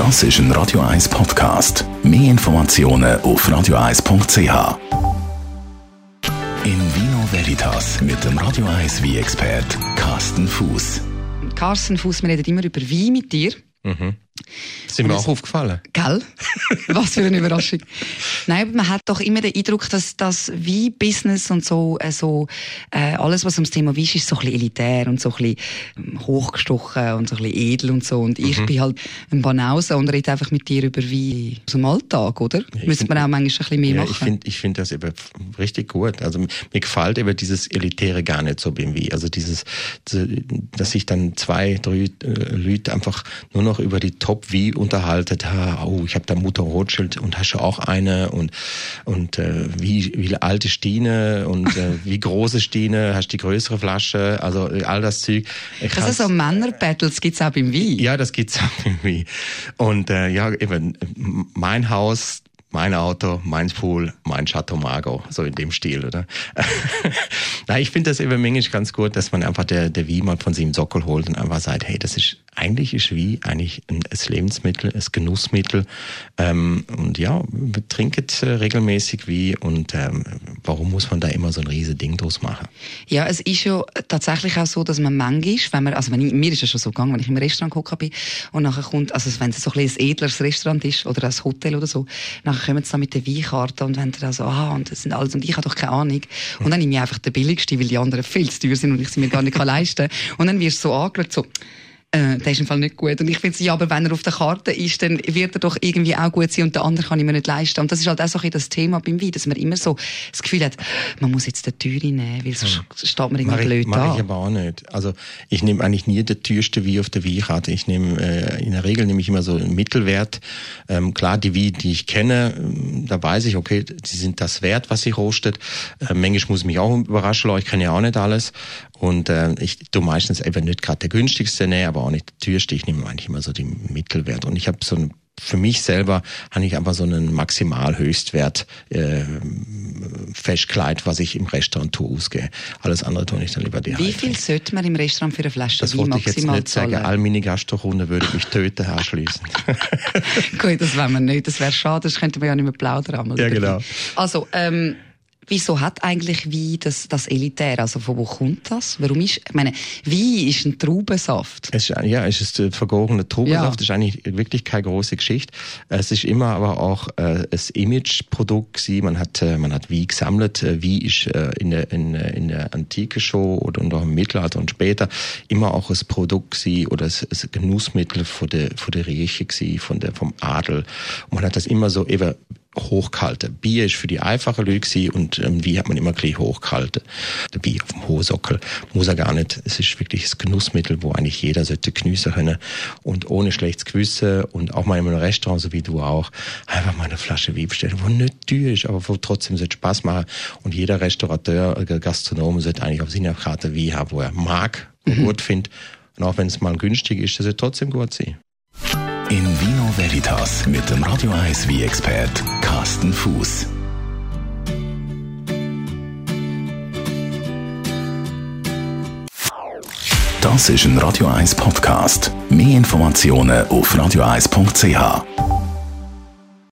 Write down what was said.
Das ist ein Radio 1 Podcast. Mehr Informationen auf radio1.ch. In Vino Veritas mit dem Radio 1 wie expert Carsten Fuß. Carsten Fuß, wir reden immer über Wein mit dir. Mhm. Das sind mir auch aufgefallen. Gell? Was für eine Überraschung. Nein, aber man hat doch immer den Eindruck, dass das wie Business und so, äh, so äh, alles, was ums Thema Wein ist, so ein bisschen elitär und so ein bisschen ähm, hochgestochen und so ein bisschen edel und so. Und ich mhm. bin halt ein Banause und rede einfach mit dir über Wein aus dem Alltag, oder? Ja, Müsste man auch manchmal ein bisschen mehr ja, machen. Ich finde ich find das eben richtig gut. Also mir gefällt eben dieses Elitäre gar nicht so beim Wein. Also dieses, dass sich dann zwei, drei äh, Leute einfach nur noch über die Top wie unterhaltet, ha, oh, ich habe da Mutter Rothschild und hast du auch eine und und äh, wie wie alt ist Stine und äh, wie groß ist Stine, hast du die größere Flasche, also all das Zeug. Ich also so Männer-Battles gibt's auch beim Wein? Ja, das gibt's auch beim Wein. Und äh, ja, eben mein Haus, mein Auto, mein Pool, mein Chateau Margaux, so in dem Stil, oder? Na, ich finde das eben manchmal ganz gut, dass man einfach der, der Wie mal von sich im Sockel holt und einfach sagt, hey, das ist, eigentlich ist Wie eigentlich ein, Lebensmittel, ein Genussmittel, ähm, und ja, trinket äh, regelmäßig Wie und ähm, warum muss man da immer so ein riesen Ding draus machen? Ja, es ist ja tatsächlich auch so, dass man manchmal, wenn man, also wenn ich, mir ist es schon so gegangen, wenn ich im Restaurant gucke bin und nachher kommt, also wenn es so ein, ein edleres Restaurant ist oder ein Hotel oder so, nachher kommen sie dann mit der Weinkarte und wenn dann so, ah, und das sind alles, und ich habe doch keine Ahnung. Und dann nehme ich einfach den billigsten, weil die anderen viel zu teuer sind und ich sie mir gar nicht leisten kann. Und dann wirst du so angeschaut, so, äh, der ist im Fall nicht gut. Und ich finde ja, aber wenn er auf der Karte ist, dann wird er doch irgendwie auch gut sein und der andere kann ich mir nicht leisten. Und das ist halt auch so ein das Thema beim Wein, dass man immer so das Gefühl hat, man muss jetzt den Teure nehmen, weil sonst steht man irgendwie mach blöd ich. Mach ich aber auch nicht. Also ich nehme eigentlich nie den teuersten Wein auf der Weinkarte. Ich nehme, äh, in der Regel nehme ich immer so einen Mittelwert. Ähm, klar, die Weine, die ich kenne, ähm, da weiß ich, okay, die sind das wert, was sie rostet. Äh, manchmal muss ich mich auch überraschen, ich kenne ja auch nicht alles. Und äh, ich tu meistens eben nicht gerade der günstigste nehmen, aber auch nicht der teuerste. Ich nehme eigentlich immer so die Mittelwert. Und ich habe so ein für mich selber habe ich einfach so einen Maximalhöchstwert äh, Festkleid, was ich im Restaurant tue, ausgehe. Alles andere tue ich dann lieber die Wie viel sollte man im Restaurant für eine Flasche Das wollte ich jetzt nicht sagen. All meine Gastrokunden würde mich töten, Schließen. Gut, das wollen wir nicht. Das wäre schade, das könnten wir ja nicht mehr plaudern. Ja, genau. Also, ähm, Wieso hat eigentlich Wein das, das Elitär? Also von wo kommt das? Warum ist, ich meine, Wein ist ein Traubensaft. Es ist, ja, es ist ein vergorener Traubensaft. Ja. Das ist eigentlich wirklich keine große Geschichte. Es ist immer aber auch äh, ein Imageprodukt gewesen. Man hat, äh, man hat Wein gesammelt. Äh, Wein ist äh, in, der, in, in der Antike schon oder auch im Mittelalter und später immer auch ein Produkt oder ein, ein Genussmittel von der, von der Rieche gewesen, von der, vom Adel. Und man hat das immer so hochgehalten. Bier ist für die einfache Leute und ähm, Wein hat man immer gleich hochgehalten. Der Bier auf dem hohen Sockel muss er gar nicht. Es ist wirklich das Genussmittel, wo eigentlich jeder sollte geniessen können und ohne schlechtes Gewissen und auch mal in einem Restaurant, so wie du auch, einfach mal eine Flasche Wein bestellen, wo nicht teuer ist, aber wo trotzdem sollte Spaß machen und jeder Restaurateur, äh, Gastronom sollte eigentlich auf seiner Karte Wein haben, wo er mag und mhm. gut findet und auch wenn es mal günstig ist, das sollte trotzdem gut sein. In Vino Veritas mit dem Radio 1 wie expert Carsten Fuß. Das ist ein Radio 1 Podcast. Mehr Informationen auf radio1.ch.